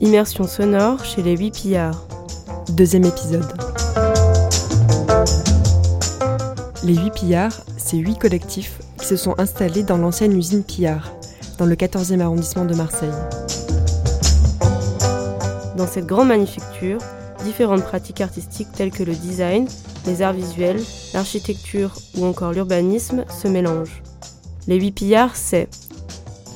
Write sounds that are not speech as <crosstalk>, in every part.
Immersion sonore chez les 8 pillards. Deuxième épisode. Les 8 pillards, c'est 8 collectifs qui se sont installés dans l'ancienne usine Pillard, dans le 14e arrondissement de Marseille. Dans cette grande manufacture, différentes pratiques artistiques telles que le design, les arts visuels, l'architecture ou encore l'urbanisme se mélangent. Les 8 pillards, c'est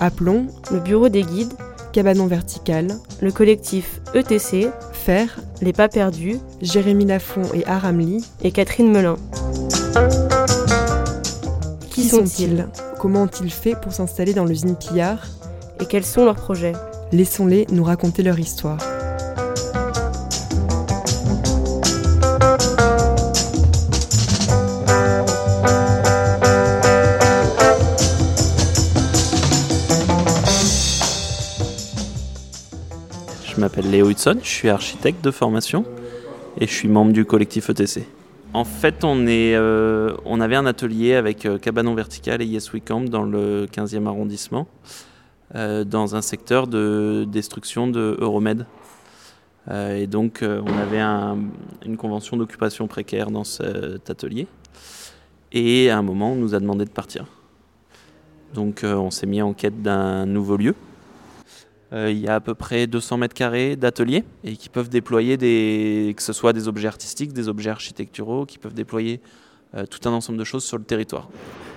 Appelons le bureau des guides, Cabanon Vertical, le collectif ETC, Fer, Les Pas Perdus Jérémy Lafont et Aramli. et Catherine Melin. Qui sont-ils Comment ont-ils fait pour s'installer dans l'usine Pillard et quels sont leurs projets? Laissons-les nous raconter leur histoire. M'appelle Léo Hudson, je suis architecte de formation et je suis membre du collectif ETC. En fait, euh, on avait un atelier avec euh, Cabanon Vertical et Yes We Camp dans le 15e arrondissement, euh, dans un secteur de destruction de Euromed. Et donc, on avait un- une convention d'occupation précaire dans cet atelier. Et à un moment, on nous a demandé de partir. Donc, on s'est mis en quête d'un nouveau lieu. Euh, il y a à peu près 200 mètres carrés d'ateliers et qui peuvent déployer des, que ce soit des objets artistiques, des objets architecturaux, qui peuvent déployer euh, tout un ensemble de choses sur le territoire.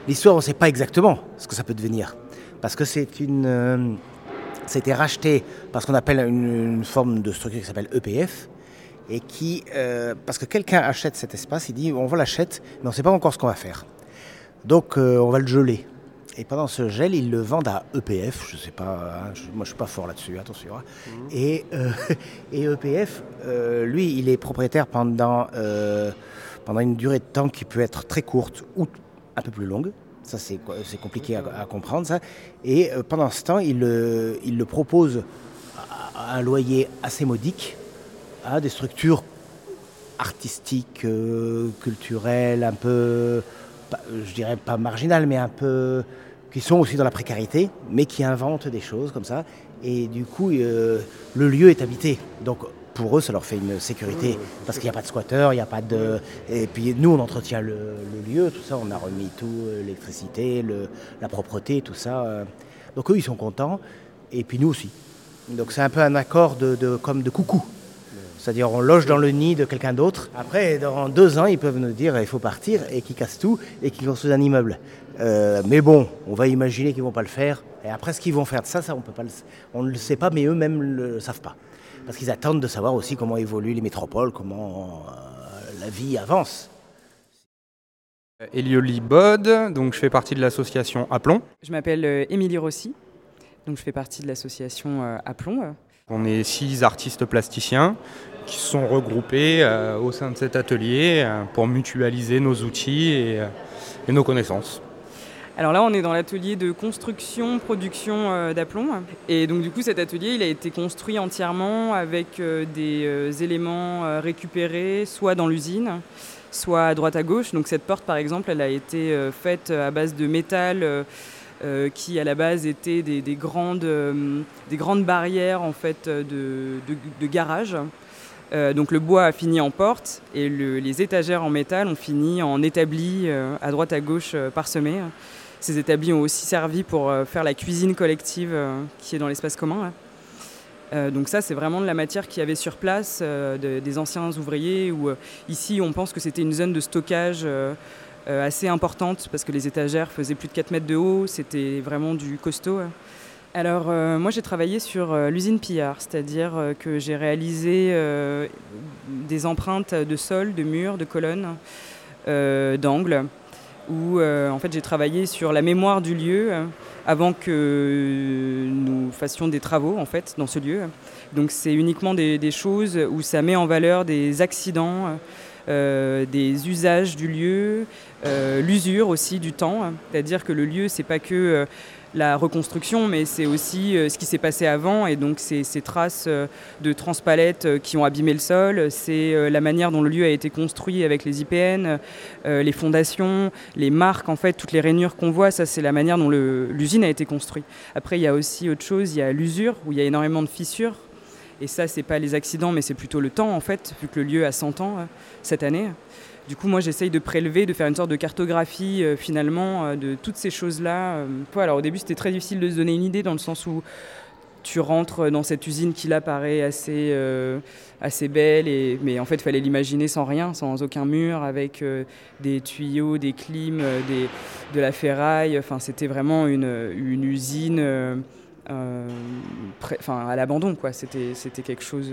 L'histoire, on ne sait pas exactement ce que ça peut devenir. Parce que c'est une. euh, ça a été racheté par ce qu'on appelle une, forme de structure qui s'appelle EPF. Et qui. euh, parce que quelqu'un achète cet espace, il dit on va l'achète, mais on ne sait pas encore ce qu'on va faire. Donc euh, on va le geler. Et pendant ce gel, ils le vendent à EPF. Je ne sais pas, hein, je- moi je ne suis pas fort là-dessus, attention. hein. Et, euh, <laughs> et EPF, euh, lui, il est propriétaire pendant, euh, pendant une durée de temps qui peut être très courte ou un peu plus longue. Ça, c'est compliqué à, à comprendre, ça. Et euh, pendant ce temps, il, le- il le propose à, à un loyer assez modique à des structures artistiques, euh, culturelles, un peu, je dirais pas marginales, mais un peu qui sont aussi dans la précarité, mais qui inventent des choses comme ça. Et du coup, euh, le lieu est habité. Donc pour eux, ça leur fait une sécurité parce qu'il n'y a pas de squatteurs, il n'y a pas de. Et puis nous, on entretient le, le lieu, tout ça, on a remis tout, euh, l'électricité, le- la propreté, tout ça. euh. Donc eux, ils sont contents, et puis nous aussi. Donc c'est un peu un accord de, de- comme de coucou. C'est-à-dire on loge dans le nid de quelqu'un d'autre. Après, dans deux ans, ils peuvent nous dire il faut partir et qu'ils cassent tout et qu'ils construisent un immeuble. Euh, mais bon, on va imaginer qu'ils vont pas le faire. Et après, ce qu'ils vont faire de ça, ça on peut pas, le- on ne le sait pas, mais eux-mêmes ne le savent pas, parce qu'ils attendent de savoir aussi comment évoluent les métropoles, comment euh, la vie avance. Elioli Bod, donc je fais partie de l'association Aplomb. Je m'appelle euh, Émilie Rossi, donc je fais partie de l'association Aplomb. euh. On est six artistes plasticiens qui se sont regroupés euh, au sein de cet atelier euh, pour mutualiser nos outils et, euh, et nos connaissances. Alors là, on est dans l'atelier de construction, production d'aplomb. Et donc du coup, cet atelier, il a été construit entièrement avec des éléments récupérés, soit dans l'usine, soit à droite à gauche. Donc cette porte, par exemple, elle a été faite à base de métal. qui à la base étaient des, des grandes, des grandes barrières en fait de garage. Euh, donc le bois a fini en porte et le- les étagères en métal ont fini en établis euh, à droite à gauche euh, parsemés. Ces établis ont aussi servi pour faire la cuisine collective qui est dans l'espace commun. donc ça, c'est vraiment de la matière qu'il y avait sur place, de- des anciens ouvriers. Où, ici, on pense que c'était une zone de stockage assez importante parce que les étagères faisaient plus de 4 mètres de haut. C'était vraiment du costaud. Alors euh, moi, j'ai travaillé sur euh, l'usine Pillard, c'est-à-dire euh, que j'ai réalisé des empreintes de sol, de murs, de colonnes, d'angles où en fait j'ai travaillé sur la mémoire du lieu avant que nous fassions des travaux en fait dans ce lieu. Donc c'est uniquement des, choses où ça met en valeur des accidents, des usages du lieu, l'usure aussi du temps. C'est-à-dire que le lieu c'est pas que la reconstruction, mais c'est aussi ce qui s'est passé avant, et donc c'est ces traces de transpalettes qui ont abîmé le sol, c'est la manière dont le lieu a été construit avec les IPN, les fondations, les marques, en fait, toutes les rainures qu'on voit, ça c'est la manière dont l'usine a été construite. Après, il y a aussi autre chose, il y a l'usure, où il y a énormément de fissures, et ça, c'est pas les accidents, mais c'est plutôt le temps, en fait, vu que le lieu a 100 ans cette année. Du coup, moi, j'essaye de prélever, de faire une sorte de cartographie euh, finalement euh, de toutes ces choses-là. Euh. alors, au début, c'était très difficile de se donner une idée dans le sens où tu rentres dans cette usine qui là paraît assez, belle, mais en fait, il fallait l'imaginer sans rien, sans aucun mur, avec des tuyaux, des clims, de la ferraille. Enfin, c'était vraiment une, usine à l'abandon, quoi. C'était quelque chose.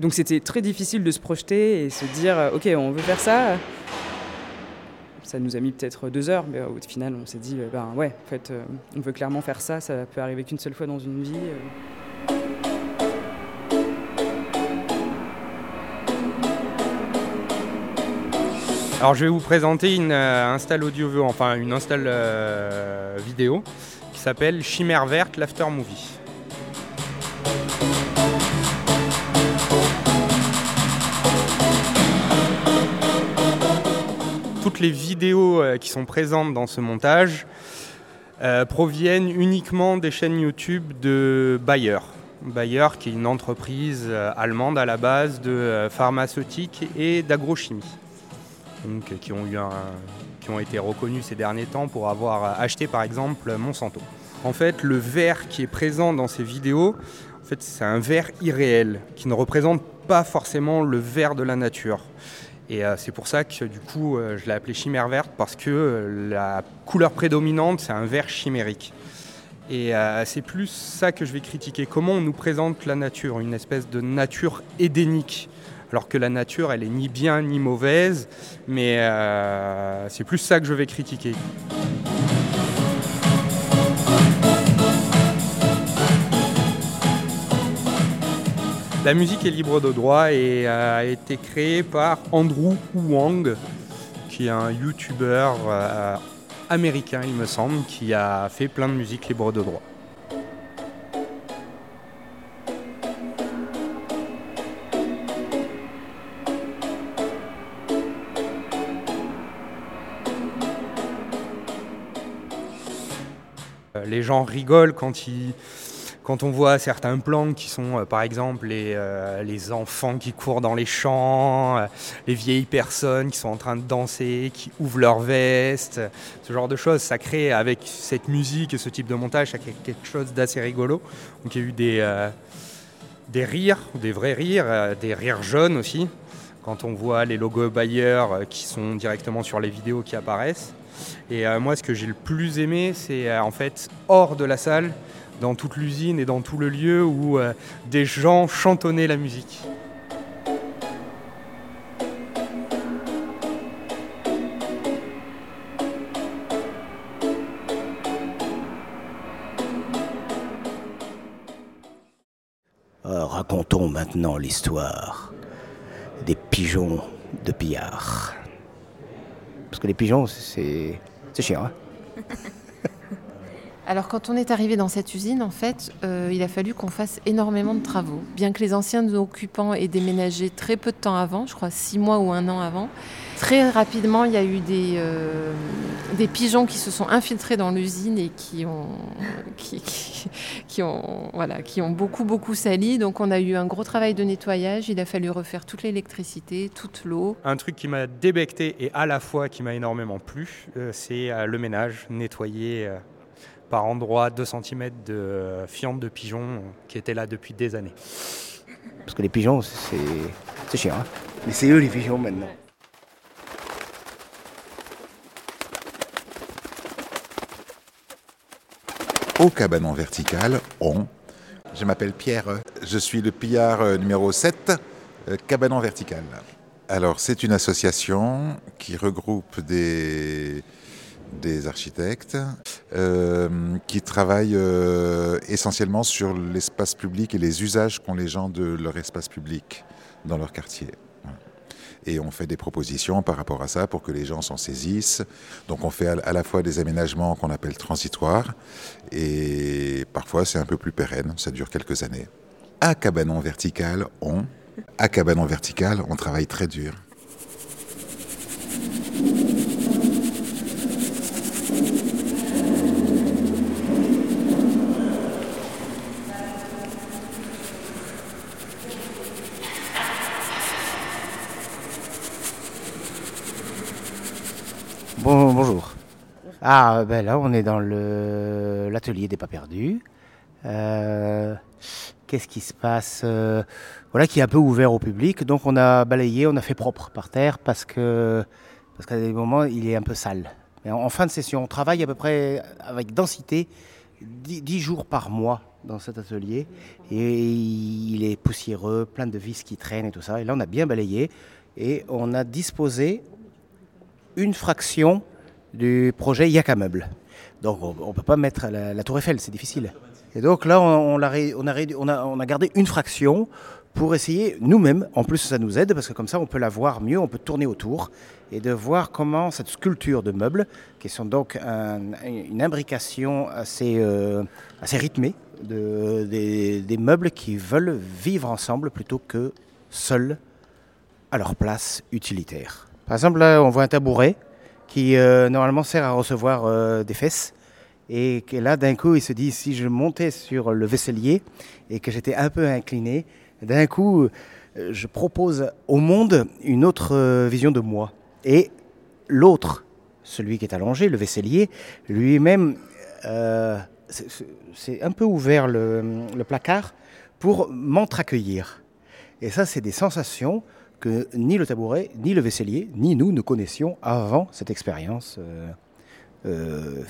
Donc c'était très difficile de se projeter et se dire euh, ok on veut faire ça. Ça nous a mis peut-être deux heures, mais au final on s'est dit euh, ben ouais en fait euh, on veut clairement faire ça, ça peut arriver qu'une seule fois dans une vie. Alors je vais vous présenter une install audio, enfin une install vidéo qui s'appelle Chimère verte l'after movie. Toutes les vidéos euh, qui sont présentes dans ce montage euh, proviennent uniquement des chaînes YouTube de Bayer. Bayer, qui est une entreprise euh, allemande à la base de pharmaceutique et d'agrochimie, qui, ont eu qui ont été reconnus ces derniers temps pour avoir acheté par exemple Monsanto. En fait, le verre qui est présent dans ces vidéos, en fait, c'est un verre irréel qui ne représente pas forcément le verre de la nature. Et euh, c'est pour ça que du coup, euh, je l'ai appelé chimère verte parce que euh, la couleur prédominante, c'est un vert chimérique. Et c'est plus ça que je vais critiquer. Comment on nous présente la nature, une espèce de nature édénique? Alors que la nature, elle est ni bien ni mauvaise, mais c'est plus ça que je vais critiquer. La musique est libre de droit et a été créée par Andrew Wang, qui est un YouTuber euh, américain, il me semble, qui a fait plein de musique libre de droit. Euh, les gens rigolent quand ils quand on voit certains plans qui sont euh, par exemple les, euh, les, enfants qui courent dans les champs, euh, les vieilles personnes qui sont en train de danser, qui ouvrent leur veste, ce genre de choses, ça crée avec cette musique et ce type de montage, ça crée quelque chose d'assez rigolo. Donc il y a eu des, des rires, des vrais rires, des rires jaunes aussi, quand on voit les logos Bayer qui sont directement sur les vidéos qui apparaissent. Et moi ce que j'ai le plus aimé c'est en fait hors de la salle, dans toute l'usine et dans tout le lieu où euh, des gens chantonnaient la musique. Euh, racontons maintenant l'histoire des pigeons de pillard. Parce que les pigeons, c'est chiant. Hein <laughs> Alors quand on est arrivé dans cette usine, en fait, euh, il a fallu qu'on fasse énormément de travaux. Bien que les anciens occupants aient déménagé très peu de temps avant, je crois six mois ou un an avant, très rapidement il y a eu des, euh, pigeons qui se sont infiltrés dans l'usine et qui ont, <laughs> qui, ont, voilà, qui ont beaucoup beaucoup sali. Donc on a eu un gros travail de nettoyage. Il a fallu refaire toute l'électricité, toute l'eau. Un truc qui m'a débecté et à la fois qui m'a énormément plu, euh, c'est le ménage, nettoyer par endroit 2 cm de fientes de pigeons qui étaient là depuis des années. Parce que les pigeons, c'est chiant. Hein. Mais c'est eux les pigeons maintenant. Au cabanon vertical, on. Je m'appelle Pierre, je suis le pillard euh, numéro 7, euh, cabanon vertical. Alors, c'est une association qui regroupe des, des architectes euh, qui travaillent euh, essentiellement sur l'espace public et les usages qu'ont les gens de leur espace public dans leur quartier. et on fait des propositions par rapport à ça pour que les gens s'en saisissent. Donc on fait à la fois des aménagements qu'on appelle transitoires et parfois c'est un peu plus pérenne, ça dure quelques années. À Cabanon Vertical, on, à Cabanon Vertical, on travaille très dur. Ah, ben là, on est dans l'atelier des pas perdus. Euh, qu'est-ce qui se passe euh, Voilà, qui est un peu ouvert au public. Donc, on a balayé, on a fait propre par terre parce que parce qu'à des moments, il est un peu sale. Mais en, fin de session, on travaille à peu près avec densité 10, jours par mois dans cet atelier. Et il est poussiéreux, plein de vis qui traînent et tout ça. Et là, on a bien balayé et on a disposé une fraction du projet Yaka Meuble. Donc on ne peut pas mettre la, tour Eiffel, c'est difficile. Et donc là, on, a, gardé une fraction pour essayer nous-mêmes, en plus ça nous aide parce que comme ça on peut la voir mieux, on peut tourner autour et de voir comment cette sculpture de meubles, qui sont donc une imbrication assez, euh, rythmée, de, des, des, meubles qui veulent vivre ensemble plutôt que seuls à leur place utilitaire. Par exemple là on voit un tabouret qui euh, normalement sert à recevoir euh, des fesses. Et que là, d'un coup, il se dit, si je montais sur le vaisselier et que j'étais un peu incliné, d'un coup, euh, je propose au monde une autre vision de moi. Et l'autre, celui qui est allongé, le vaisselier, lui-même, c'est un peu ouvert le, le placard pour m'entre-accueillir. Et ça, c'est des sensations que ni le tabouret, ni le vaisselier, ni nous ne connaissions avant cette expérience euh, euh,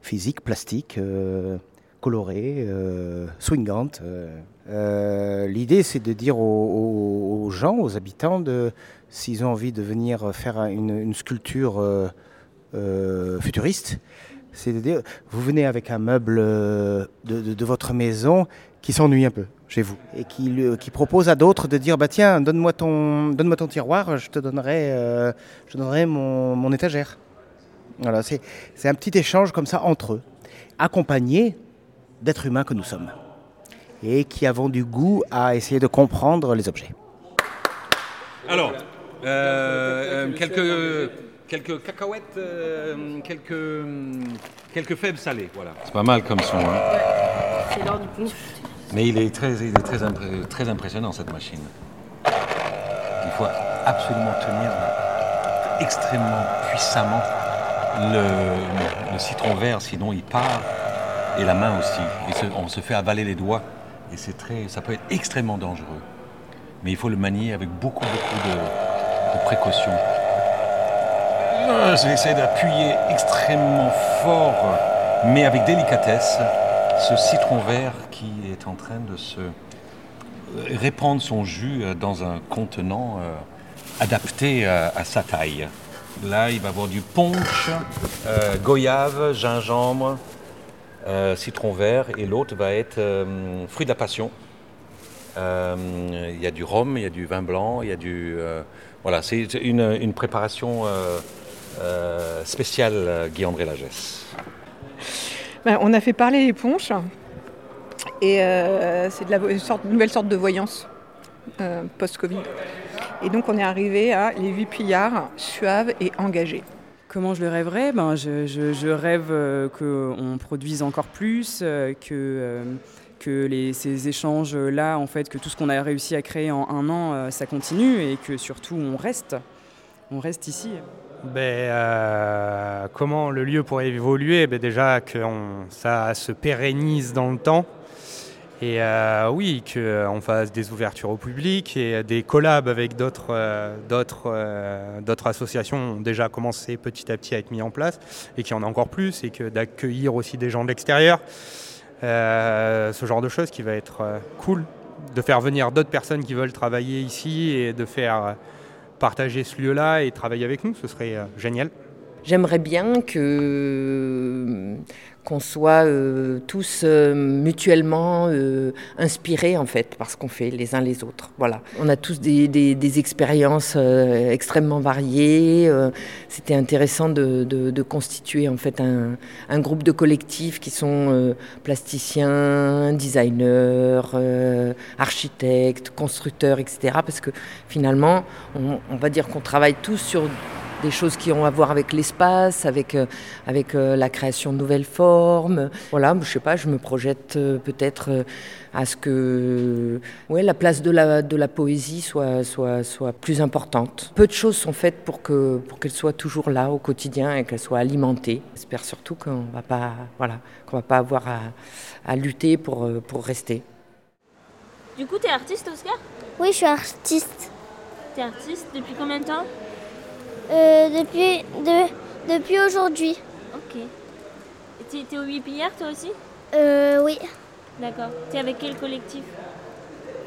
physique, plastique, euh, colorée, swingante. L'idée, c'est de dire aux, gens, aux habitants, s'ils ont envie de venir faire une, sculpture futuriste, c'est de dire, vous venez avec un meuble de votre maison qui s'ennuie un peu chez vous et qui, propose à d'autres de dire bah tiens donne-moi ton donne-moi ton tiroir je te donnerai euh, je donnerai mon, mon étagère. Voilà c'est, un petit échange comme ça entre eux accompagné d'êtres humains que nous sommes et qui avons du goût à essayer de comprendre les objets. Alors euh, euh, quelques quelques cacahuètes quelques quelques fèves salées voilà c'est pas mal comme son hein. c'est l'heure du punch mais il est très, très, très impressionnant cette machine. Il faut absolument tenir extrêmement puissamment le, citron vert, sinon il part, et la main aussi. Et on se fait avaler les doigts, et c'est très, ça peut être extrêmement dangereux. Mais il faut le manier avec beaucoup, beaucoup de, de précautions. J'essaie d'appuyer extrêmement fort, mais avec délicatesse, ce citron vert qui est en train de se répandre son jus euh, dans un contenant euh, adapté à, sa taille. Là, il va avoir du punch, euh, goyave, gingembre, citron vert, et l'autre va être fruit de la passion. Il y a du rhum, il y a du vin blanc, il y a du... voilà, c'est une, préparation spéciale Guy-André Lagesse. Ben, on a fait parler les ponches. Et euh, c'est de la une, sorte, nouvelle sorte de voyance euh, post-Covid. Et donc on est arrivé à les huit pillards suaves et engagés. Comment je le rêverais? Ben, je, rêve euh, qu'on produise encore plus, que, que les, ces échanges-là, en fait, que tout ce qu'on a réussi à créer en un an, ça continue et que surtout on reste. On reste ici. Ben, comment le lieu pourrait évoluer? Ben Déjà que ça se pérennise dans le temps et euh, oui, qu'on euh, fasse des ouvertures au public et des collabs avec d'autres euh, associations ont déjà commencé petit à petit à être mis en place et qu'il y en a encore plus et que d'accueillir aussi des gens de l'extérieur. ce genre de choses qui va être cool, de faire venir d'autres personnes qui veulent travailler ici et de faire partager ce lieu-là et travailler avec nous, ce serait génial. J'aimerais bien qu'on soit euh, tous euh, mutuellement euh, inspirés en fait par ce qu'on fait les uns les autres. Voilà. On a tous des, expériences extrêmement variées. C'était intéressant de, constituer en fait un, groupe de collectifs qui sont plasticiens, designers, architectes, constructeurs, etc. Parce que finalement, on va dire qu'on travaille tous sur des choses qui ont à voir avec l'espace, avec, euh, avec euh, la création de nouvelles formes. Voilà, je sais pas, je me projette euh, peut-être à ce que ouais, la place de la, de la poésie soit, soit, soit plus importante. Peu de choses sont faites pour qu'elle pour qu'elle soit toujours là au quotidien et qu'elle soit alimentée. J'espère surtout qu'on va pas voilà, qu'on va pas avoir à, à lutter pour, pour rester. Du coup, tu es artiste, Oscar? Oui, je suis artiste. Tu es artiste depuis combien de temps? Euh, depuis, depuis aujourd'hui. Ok. Tu es au 8 pillards toi aussi? Euh, oui. D'accord. Tu es avec quel collectif?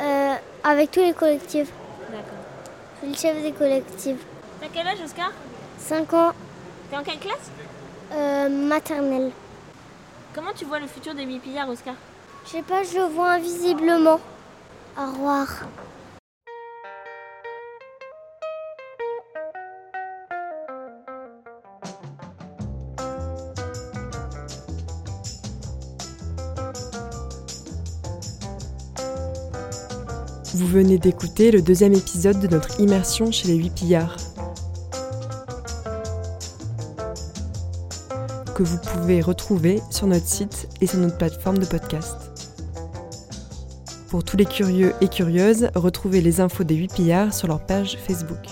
Euh, Avec tous les collectifs. D'accord. Je suis le chef des collectifs. T'as quel âge, Oscar? 5 ans. T'es en quelle classe? Euh, Maternelle. Comment tu vois le futur des 8 pillards, Oscar? Je sais pas, je le vois invisiblement. Au revoir. Vous venez d'écouter le deuxième épisode de notre immersion chez les huit pillards. Que vous pouvez retrouver sur notre site et sur notre plateforme de podcast. Pour tous les curieux et curieuses, retrouvez les infos des huit pillards sur leur page Facebook.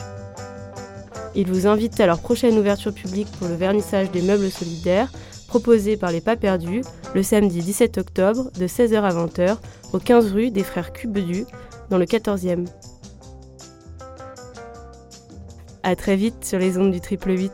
Ils vous invitent à leur prochaine ouverture publique pour le vernissage des meubles solidaires proposé par les Pas Perdus le samedi 17 octobre de 16h à 20h au 15 rue des Frères Cubedu dans le 14e. A très vite sur les ondes du triple 8.